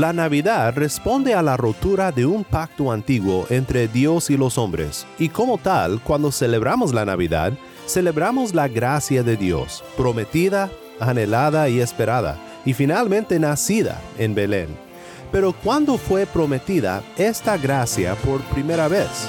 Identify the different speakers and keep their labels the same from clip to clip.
Speaker 1: La Navidad responde a la rotura de un pacto antiguo entre Dios y los hombres, y como tal, cuando celebramos la Navidad, celebramos la gracia de Dios, prometida, anhelada y esperada, y finalmente nacida en Belén. Pero ¿cuándo fue prometida esta gracia por primera vez?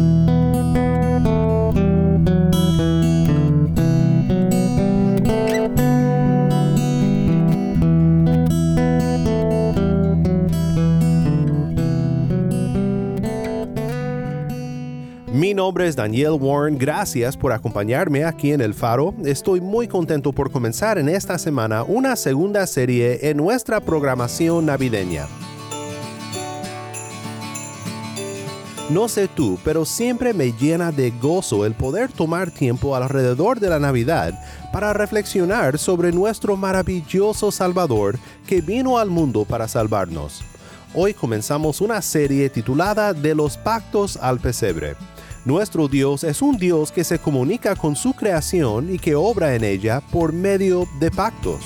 Speaker 1: Daniel Warren, gracias por acompañarme aquí en El Faro. Estoy muy contento por comenzar en esta semana una segunda serie en nuestra programación navideña. No sé tú, pero siempre me llena de gozo el poder tomar tiempo alrededor de la Navidad para reflexionar sobre nuestro maravilloso Salvador que vino al mundo para salvarnos. Hoy comenzamos una serie titulada De los pactos al pesebre. Nuestro Dios es un Dios que se comunica con su creación y que obra en ella por medio de pactos.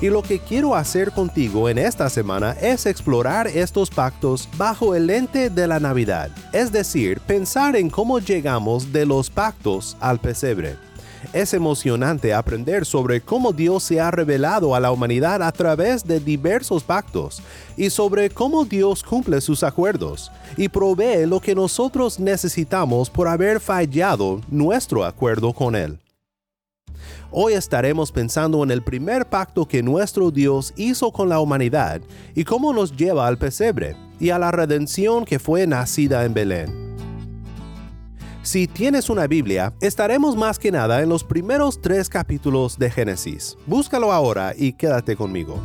Speaker 1: Y lo que quiero hacer contigo en esta semana es explorar estos pactos bajo el lente de la Navidad, es decir, pensar en cómo llegamos de los pactos al pesebre. Es emocionante aprender sobre cómo Dios se ha revelado a la humanidad a través de diversos pactos y sobre cómo Dios cumple sus acuerdos y provee lo que nosotros necesitamos por haber fallado nuestro acuerdo con Él. Hoy estaremos pensando en el primer pacto que nuestro Dios hizo con la humanidad y cómo nos lleva al pesebre y a la redención que fue nacida en Belén. Si tienes una Biblia, estaremos más que nada en los primeros tres capítulos de Génesis. Búscalo ahora y quédate conmigo.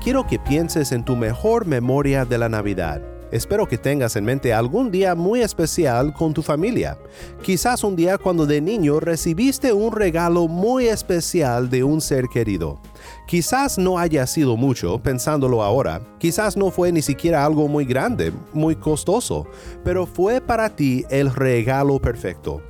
Speaker 1: Quiero que pienses en tu mejor memoria de la Navidad. Espero que tengas en mente algún día muy especial con tu familia. Quizás un día cuando de niño recibiste un regalo muy especial de un ser querido. Quizás no haya sido mucho, pensándolo ahora. Quizás no fue ni siquiera algo muy grande, muy costoso, pero fue para ti el regalo perfecto.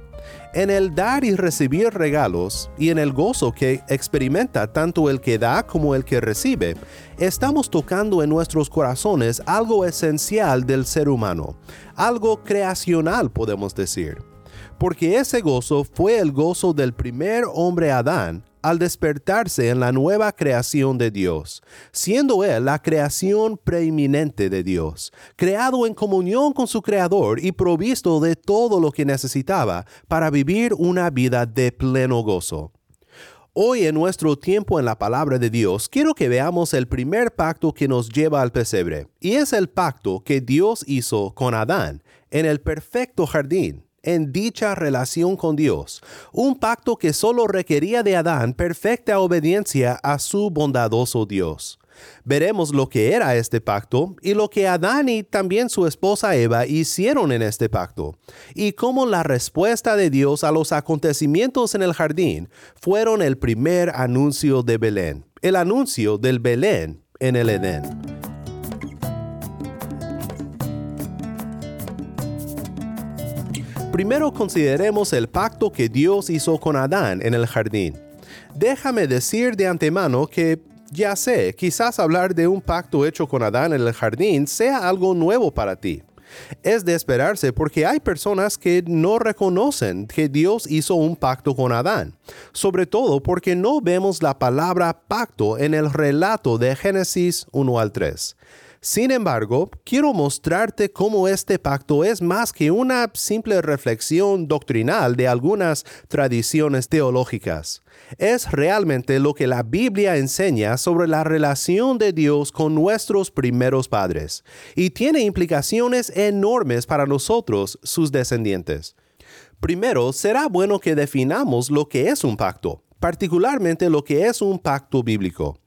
Speaker 1: En el dar y recibir regalos y en el gozo que experimenta tanto el que da como el que recibe, estamos tocando en nuestros corazones algo esencial del ser humano, algo creacional podemos decir. Porque ese gozo fue el gozo del primer hombre Adán al despertarse en la nueva creación de Dios, siendo Él la creación preeminente de Dios, creado en comunión con su Creador y provisto de todo lo que necesitaba para vivir una vida de pleno gozo. Hoy en nuestro tiempo en la palabra de Dios, quiero que veamos el primer pacto que nos lleva al pesebre, y es el pacto que Dios hizo con Adán en el perfecto jardín en dicha relación con Dios, un pacto que solo requería de Adán perfecta obediencia a su bondadoso Dios. Veremos lo que era este pacto y lo que Adán y también su esposa Eva hicieron en este pacto, y cómo la respuesta de Dios a los acontecimientos en el jardín fueron el primer anuncio de Belén, el anuncio del Belén en el Edén. Primero consideremos el pacto que Dios hizo con Adán en el jardín. Déjame decir de antemano que ya sé, quizás hablar de un pacto hecho con Adán en el jardín sea algo nuevo para ti. Es de esperarse porque hay personas que no reconocen que Dios hizo un pacto con Adán, sobre todo porque no vemos la palabra pacto en el relato de Génesis 1 al 3. Sin embargo, quiero mostrarte cómo este pacto es más que una simple reflexión doctrinal de algunas tradiciones teológicas. Es realmente lo que la Biblia enseña sobre la relación de Dios con nuestros primeros padres, y tiene implicaciones enormes para nosotros, sus descendientes. Primero, será bueno que definamos lo que es un pacto particularmente lo que es un pacto bíblico.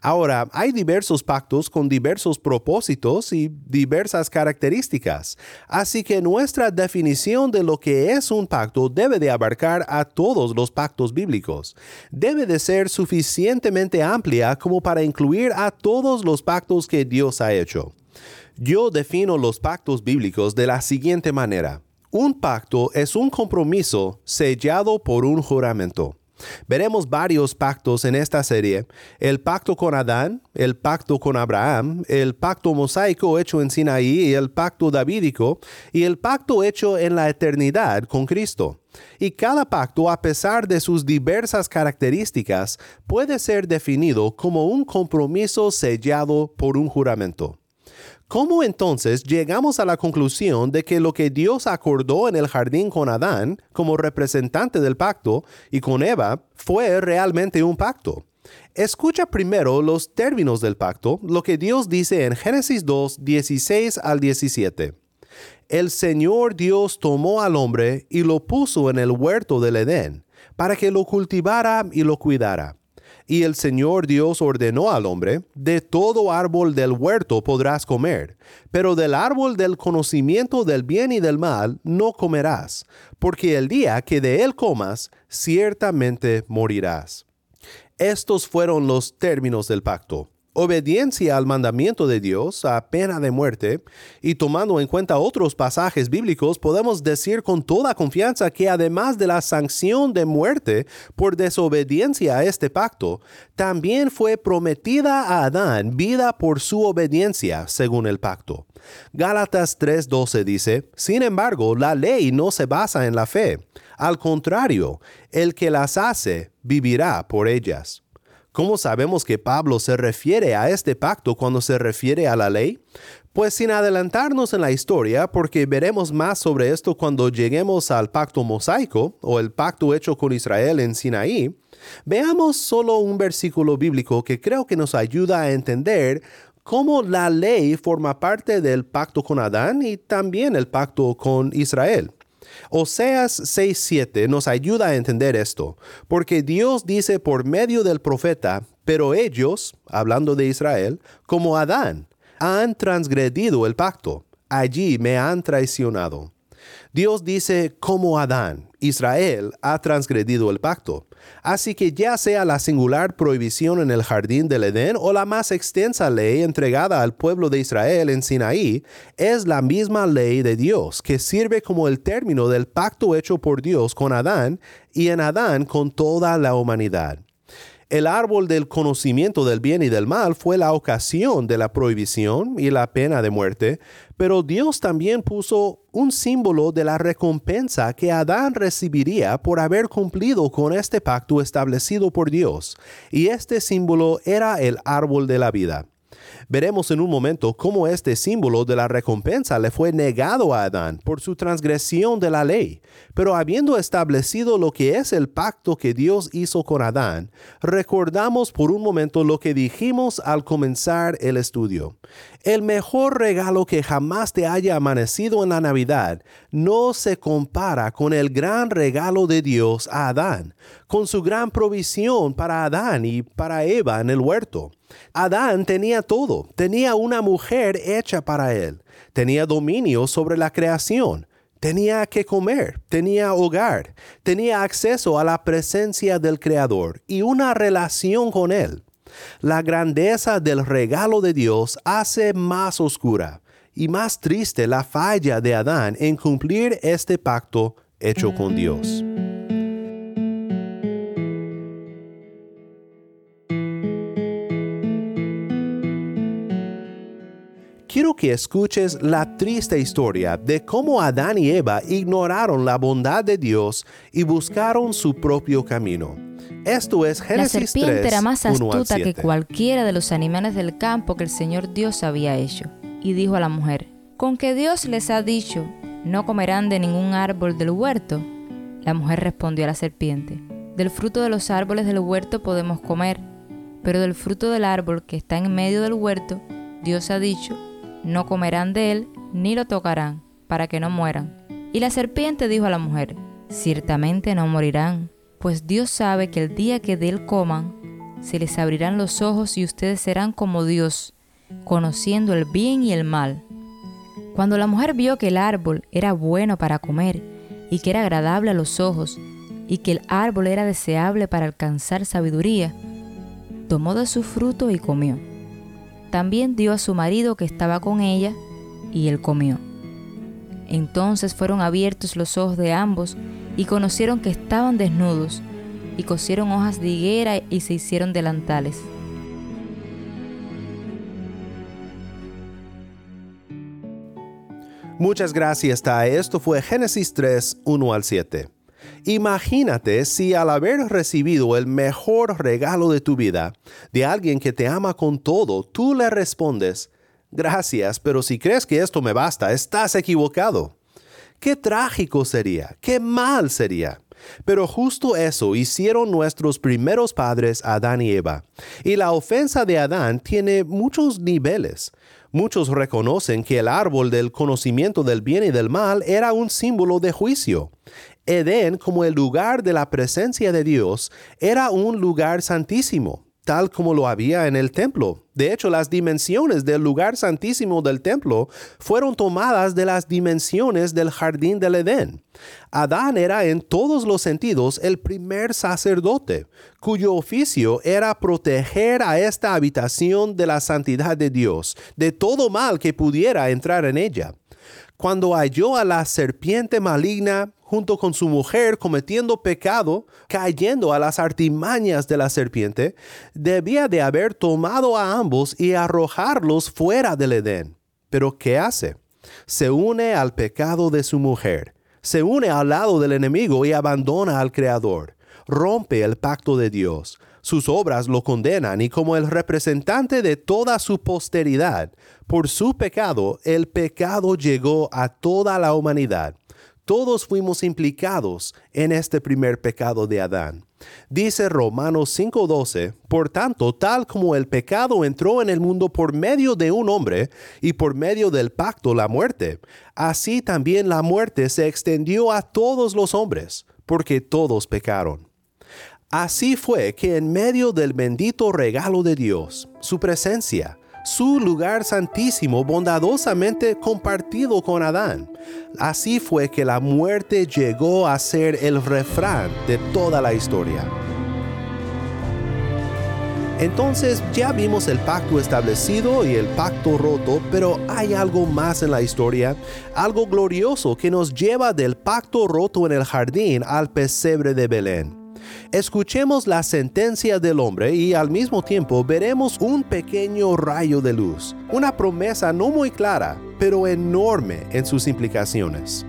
Speaker 1: Ahora, hay diversos pactos con diversos propósitos y diversas características, así que nuestra definición de lo que es un pacto debe de abarcar a todos los pactos bíblicos. Debe de ser suficientemente amplia como para incluir a todos los pactos que Dios ha hecho. Yo defino los pactos bíblicos de la siguiente manera. Un pacto es un compromiso sellado por un juramento. Veremos varios pactos en esta serie, el pacto con Adán, el pacto con Abraham, el pacto mosaico hecho en Sinaí el pacto davídico, y el pacto hecho en la eternidad con Cristo. Y cada pacto, a pesar de sus diversas características, puede ser definido como un compromiso sellado por un juramento. ¿Cómo entonces llegamos a la conclusión de que lo que Dios acordó en el jardín con Adán como representante del pacto y con Eva fue realmente un pacto? Escucha primero los términos del pacto, lo que Dios dice en Génesis 2, 16 al 17. El Señor Dios tomó al hombre y lo puso en el huerto del Edén, para que lo cultivara y lo cuidara. Y el Señor Dios ordenó al hombre, de todo árbol del huerto podrás comer, pero del árbol del conocimiento del bien y del mal no comerás, porque el día que de él comas, ciertamente morirás. Estos fueron los términos del pacto obediencia al mandamiento de Dios a pena de muerte, y tomando en cuenta otros pasajes bíblicos, podemos decir con toda confianza que además de la sanción de muerte por desobediencia a este pacto, también fue prometida a Adán vida por su obediencia según el pacto. Gálatas 3:12 dice, Sin embargo, la ley no se basa en la fe. Al contrario, el que las hace vivirá por ellas. ¿Cómo sabemos que Pablo se refiere a este pacto cuando se refiere a la ley? Pues sin adelantarnos en la historia, porque veremos más sobre esto cuando lleguemos al pacto mosaico o el pacto hecho con Israel en Sinaí, veamos solo un versículo bíblico que creo que nos ayuda a entender cómo la ley forma parte del pacto con Adán y también el pacto con Israel. Oseas 6:7 nos ayuda a entender esto, porque Dios dice por medio del profeta, pero ellos, hablando de Israel, como Adán, han transgredido el pacto, allí me han traicionado. Dios dice como Adán, Israel ha transgredido el pacto. Así que ya sea la singular prohibición en el jardín del Edén o la más extensa ley entregada al pueblo de Israel en Sinaí, es la misma ley de Dios que sirve como el término del pacto hecho por Dios con Adán y en Adán con toda la humanidad. El árbol del conocimiento del bien y del mal fue la ocasión de la prohibición y la pena de muerte, pero Dios también puso un símbolo de la recompensa que Adán recibiría por haber cumplido con este pacto establecido por Dios, y este símbolo era el árbol de la vida. Veremos en un momento cómo este símbolo de la recompensa le fue negado a Adán por su transgresión de la ley. Pero habiendo establecido lo que es el pacto que Dios hizo con Adán, recordamos por un momento lo que dijimos al comenzar el estudio. El mejor regalo que jamás te haya amanecido en la Navidad no se compara con el gran regalo de Dios a Adán, con su gran provisión para Adán y para Eva en el huerto. Adán tenía todo, tenía una mujer hecha para él, tenía dominio sobre la creación, tenía que comer, tenía hogar, tenía acceso a la presencia del Creador y una relación con Él. La grandeza del regalo de Dios hace más oscura y más triste la falla de Adán en cumplir este pacto hecho con Dios. que escuches la triste historia de cómo Adán y Eva ignoraron la bondad de Dios y buscaron su propio camino. Esto es
Speaker 2: La serpiente
Speaker 1: 3,
Speaker 2: era más
Speaker 1: 1 al
Speaker 2: astuta que
Speaker 1: 7.
Speaker 2: cualquiera de los animales del campo que el Señor Dios había hecho. Y dijo a la mujer, ¿con que Dios les ha dicho, no comerán de ningún árbol del huerto? La mujer respondió a la serpiente, del fruto de los árboles del huerto podemos comer, pero del fruto del árbol que está en medio del huerto, Dios ha dicho, no comerán de él ni lo tocarán, para que no mueran. Y la serpiente dijo a la mujer, ciertamente no morirán, pues Dios sabe que el día que de él coman, se les abrirán los ojos y ustedes serán como Dios, conociendo el bien y el mal. Cuando la mujer vio que el árbol era bueno para comer y que era agradable a los ojos y que el árbol era deseable para alcanzar sabiduría, tomó de su fruto y comió. También dio a su marido que estaba con ella y él comió. Entonces fueron abiertos los ojos de ambos y conocieron que estaban desnudos y cosieron hojas de higuera y se hicieron delantales.
Speaker 1: Muchas gracias, Tai. Esto fue Génesis 3, 1 al 7. Imagínate si al haber recibido el mejor regalo de tu vida, de alguien que te ama con todo, tú le respondes, gracias, pero si crees que esto me basta, estás equivocado. Qué trágico sería, qué mal sería. Pero justo eso hicieron nuestros primeros padres Adán y Eva. Y la ofensa de Adán tiene muchos niveles. Muchos reconocen que el árbol del conocimiento del bien y del mal era un símbolo de juicio. Edén, como el lugar de la presencia de Dios, era un lugar santísimo, tal como lo había en el templo. De hecho, las dimensiones del lugar santísimo del templo fueron tomadas de las dimensiones del jardín del Edén. Adán era en todos los sentidos el primer sacerdote, cuyo oficio era proteger a esta habitación de la santidad de Dios, de todo mal que pudiera entrar en ella. Cuando halló a la serpiente maligna junto con su mujer cometiendo pecado, cayendo a las artimañas de la serpiente, debía de haber tomado a ambos y arrojarlos fuera del Edén. Pero ¿qué hace? Se une al pecado de su mujer, se une al lado del enemigo y abandona al Creador, rompe el pacto de Dios. Sus obras lo condenan y como el representante de toda su posteridad, por su pecado, el pecado llegó a toda la humanidad todos fuimos implicados en este primer pecado de Adán. Dice Romanos 5:12, por tanto, tal como el pecado entró en el mundo por medio de un hombre y por medio del pacto la muerte, así también la muerte se extendió a todos los hombres, porque todos pecaron. Así fue que en medio del bendito regalo de Dios, su presencia, su lugar santísimo bondadosamente compartido con Adán. Así fue que la muerte llegó a ser el refrán de toda la historia. Entonces ya vimos el pacto establecido y el pacto roto, pero hay algo más en la historia, algo glorioso que nos lleva del pacto roto en el jardín al pesebre de Belén. Escuchemos la sentencia del hombre y al mismo tiempo veremos un pequeño rayo de luz, una promesa no muy clara, pero enorme en sus implicaciones.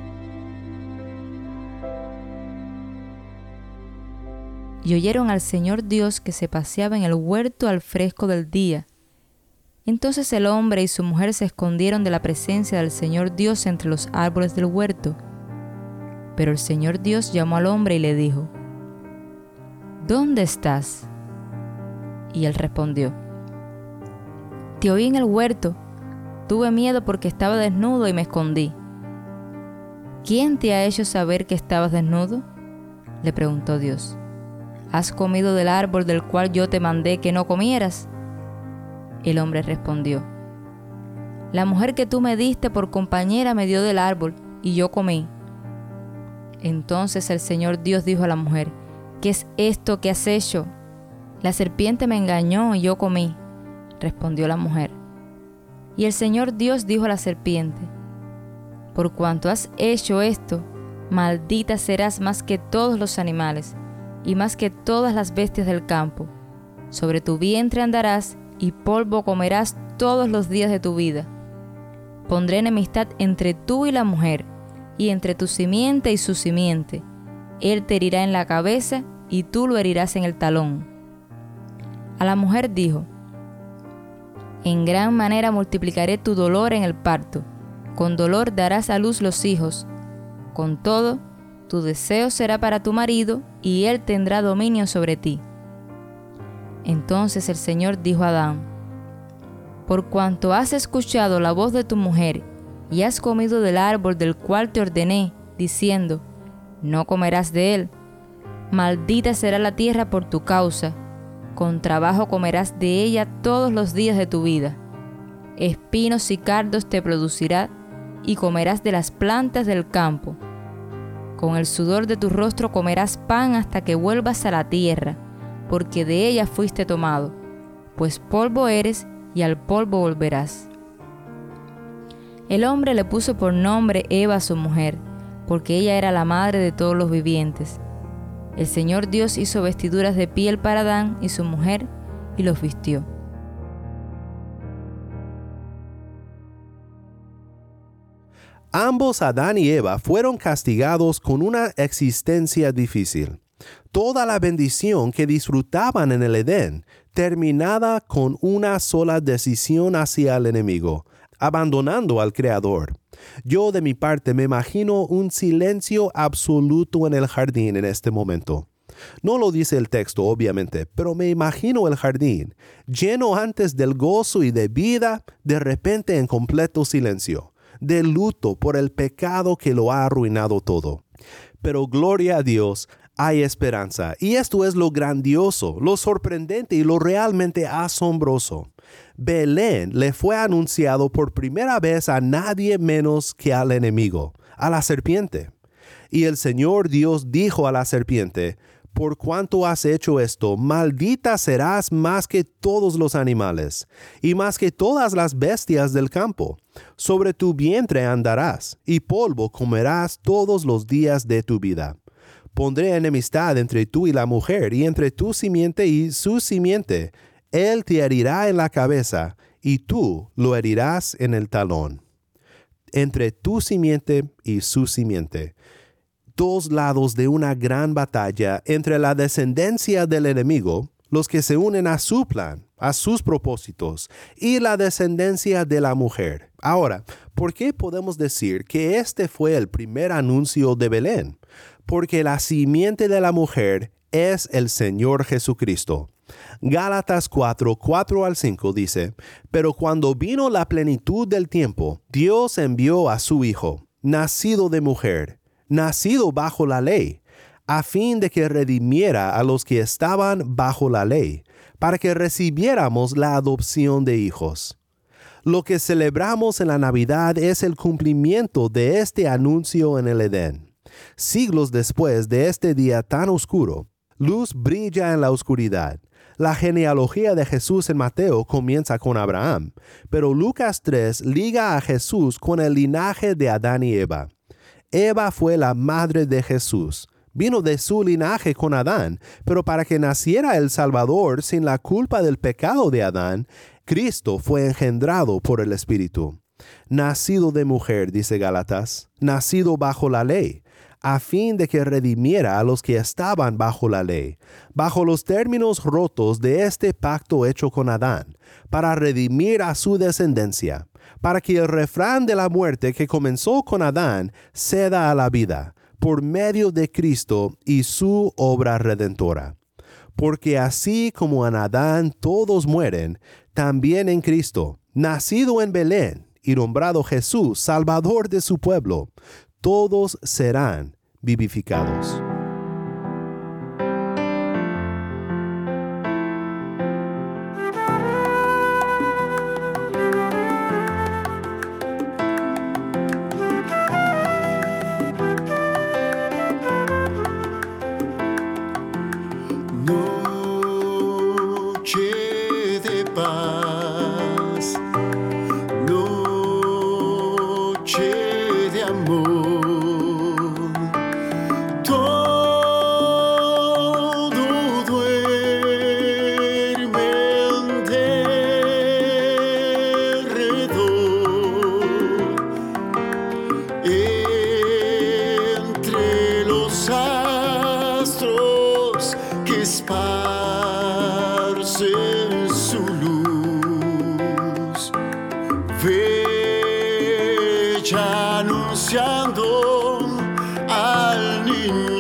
Speaker 2: y oyeron al Señor Dios que se paseaba en el huerto al fresco del día. Entonces el hombre y su mujer se escondieron de la presencia del Señor Dios entre los árboles del huerto. Pero el Señor Dios llamó al hombre y le dijo, ¿Dónde estás? Y él respondió, Te oí en el huerto, tuve miedo porque estaba desnudo y me escondí. ¿Quién te ha hecho saber que estabas desnudo? Le preguntó Dios. ¿Has comido del árbol del cual yo te mandé que no comieras? El hombre respondió, La mujer que tú me diste por compañera me dio del árbol, y yo comí. Entonces el Señor Dios dijo a la mujer, ¿qué es esto que has hecho? La serpiente me engañó y yo comí, respondió la mujer. Y el Señor Dios dijo a la serpiente, Por cuanto has hecho esto, maldita serás más que todos los animales y más que todas las bestias del campo. Sobre tu vientre andarás y polvo comerás todos los días de tu vida. Pondré enemistad entre tú y la mujer, y entre tu simiente y su simiente. Él te herirá en la cabeza, y tú lo herirás en el talón. A la mujer dijo, En gran manera multiplicaré tu dolor en el parto, con dolor darás a luz los hijos. Con todo, tu deseo será para tu marido, y él tendrá dominio sobre ti. Entonces el Señor dijo a Adán, Por cuanto has escuchado la voz de tu mujer, y has comido del árbol del cual te ordené, diciendo, No comerás de él, maldita será la tierra por tu causa, con trabajo comerás de ella todos los días de tu vida. Espinos y cardos te producirá, y comerás de las plantas del campo. Con el sudor de tu rostro comerás pan hasta que vuelvas a la tierra, porque de ella fuiste tomado, pues polvo eres y al polvo volverás. El hombre le puso por nombre Eva su mujer, porque ella era la madre de todos los vivientes. El Señor Dios hizo vestiduras de piel para Adán y su mujer, y los vistió.
Speaker 1: Ambos Adán y Eva fueron castigados con una existencia difícil. Toda la bendición que disfrutaban en el Edén terminada con una sola decisión hacia el enemigo, abandonando al Creador. Yo de mi parte me imagino un silencio absoluto en el jardín en este momento. No lo dice el texto, obviamente, pero me imagino el jardín, lleno antes del gozo y de vida, de repente en completo silencio, de luto por el pecado que lo ha arruinado todo. Pero gloria a Dios, hay esperanza. Y esto es lo grandioso, lo sorprendente y lo realmente asombroso. Belén le fue anunciado por primera vez a nadie menos que al enemigo, a la serpiente. Y el Señor Dios dijo a la serpiente, por cuanto has hecho esto, maldita serás más que todos los animales, y más que todas las bestias del campo. Sobre tu vientre andarás, y polvo comerás todos los días de tu vida. Pondré enemistad entre tú y la mujer, y entre tu simiente y su simiente. Él te herirá en la cabeza, y tú lo herirás en el talón. Entre tu simiente y su simiente. Dos lados de una gran batalla entre la descendencia del enemigo, los que se unen a su plan, a sus propósitos, y la descendencia de la mujer. Ahora, ¿por qué podemos decir que este fue el primer anuncio de Belén? Porque la simiente de la mujer es el Señor Jesucristo. Gálatas 4, 4 al 5 dice, Pero cuando vino la plenitud del tiempo, Dios envió a su Hijo, nacido de mujer, nacido bajo la ley, a fin de que redimiera a los que estaban bajo la ley, para que recibiéramos la adopción de hijos. Lo que celebramos en la Navidad es el cumplimiento de este anuncio en el Edén. Siglos después de este día tan oscuro, luz brilla en la oscuridad. La genealogía de Jesús en Mateo comienza con Abraham, pero Lucas 3 liga a Jesús con el linaje de Adán y Eva. Eva fue la madre de Jesús, vino de su linaje con Adán, pero para que naciera el Salvador sin la culpa del pecado de Adán, Cristo fue engendrado por el Espíritu. Nacido de mujer, dice Gálatas, nacido bajo la ley, a fin de que redimiera a los que estaban bajo la ley, bajo los términos rotos de este pacto hecho con Adán, para redimir a su descendencia, para que el refrán de la muerte que comenzó con Adán ceda a la vida, por medio de Cristo y su obra redentora. Porque así como en Adán todos mueren, también en Cristo, nacido en Belén y nombrado Jesús, Salvador de su pueblo, todos serán vivificados.
Speaker 3: Anunciando al niñito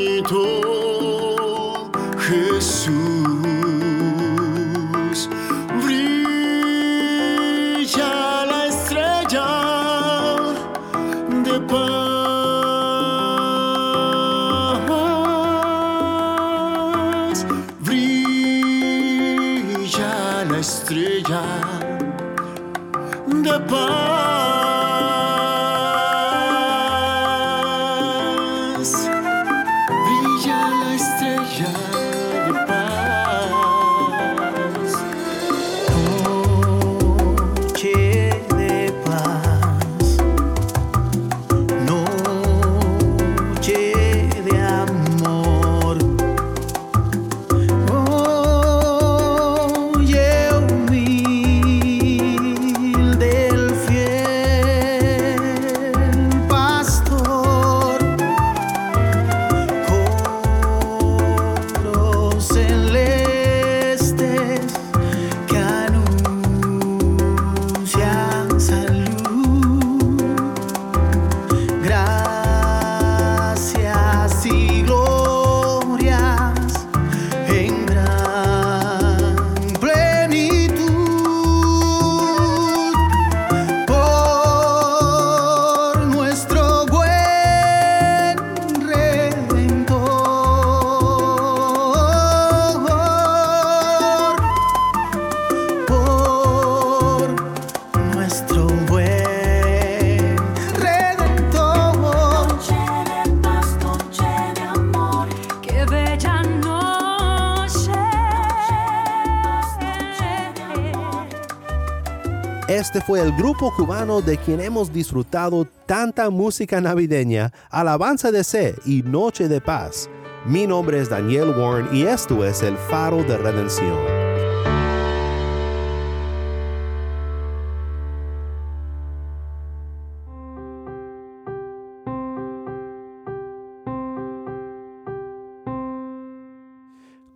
Speaker 1: Este fue el grupo cubano de quien hemos disfrutado tanta música navideña, Alabanza de Sé y Noche de Paz. Mi nombre es Daniel Warren y esto es El Faro de Redención.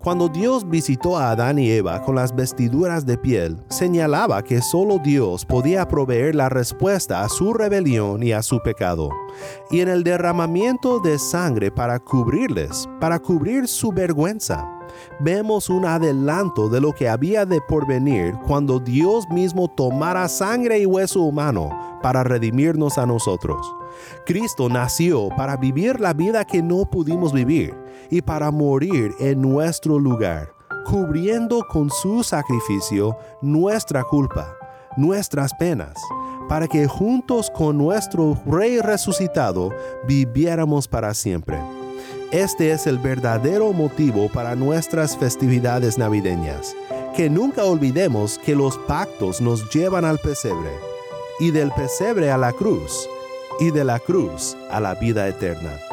Speaker 1: Cuando Dios visitó a Adán y Eva con las vestiduras de piel, señalaba que solo Dios podía proveer la respuesta a su rebelión y a su pecado. Y en el derramamiento de sangre para cubrirles, para cubrir su vergüenza, vemos un adelanto de lo que había de porvenir cuando Dios mismo tomara sangre y hueso humano para redimirnos a nosotros. Cristo nació para vivir la vida que no pudimos vivir y para morir en nuestro lugar, cubriendo con su sacrificio nuestra culpa, nuestras penas, para que juntos con nuestro Rey resucitado viviéramos para siempre. Este es el verdadero motivo para nuestras festividades navideñas. Que nunca olvidemos que los pactos nos llevan al pesebre, y del pesebre a la cruz, y de la cruz a la vida eterna.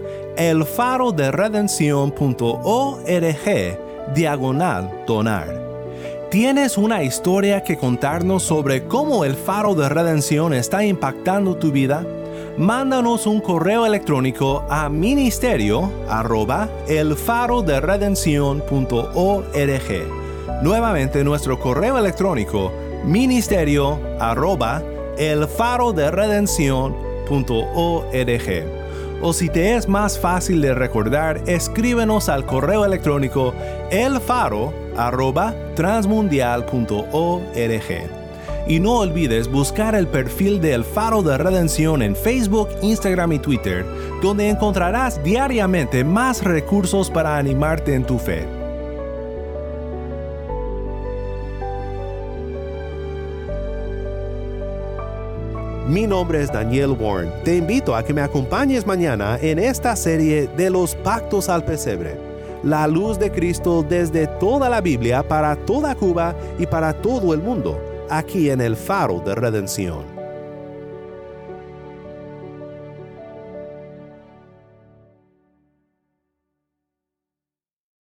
Speaker 1: elfaroderedencion.org diagonal donar. ¿Tienes una historia que contarnos sobre cómo el faro de redención está impactando tu vida? Mándanos un correo electrónico a ministerio arroba. Nuevamente nuestro correo electrónico ministerio arroba O si te es más fácil de recordar, escríbenos al correo electrónico elfaro@transmundial.org. Y no olvides buscar el perfil de El Faro de Redención en Facebook, Instagram y Twitter, donde encontrarás diariamente más recursos para animarte en tu fe. Mi nombre es Daniel Warren. Te invito a que me acompañes mañana en esta serie de los pactos al pesebre. La luz de Cristo desde toda la Biblia para toda Cuba y para todo el mundo, aquí en el faro de redención.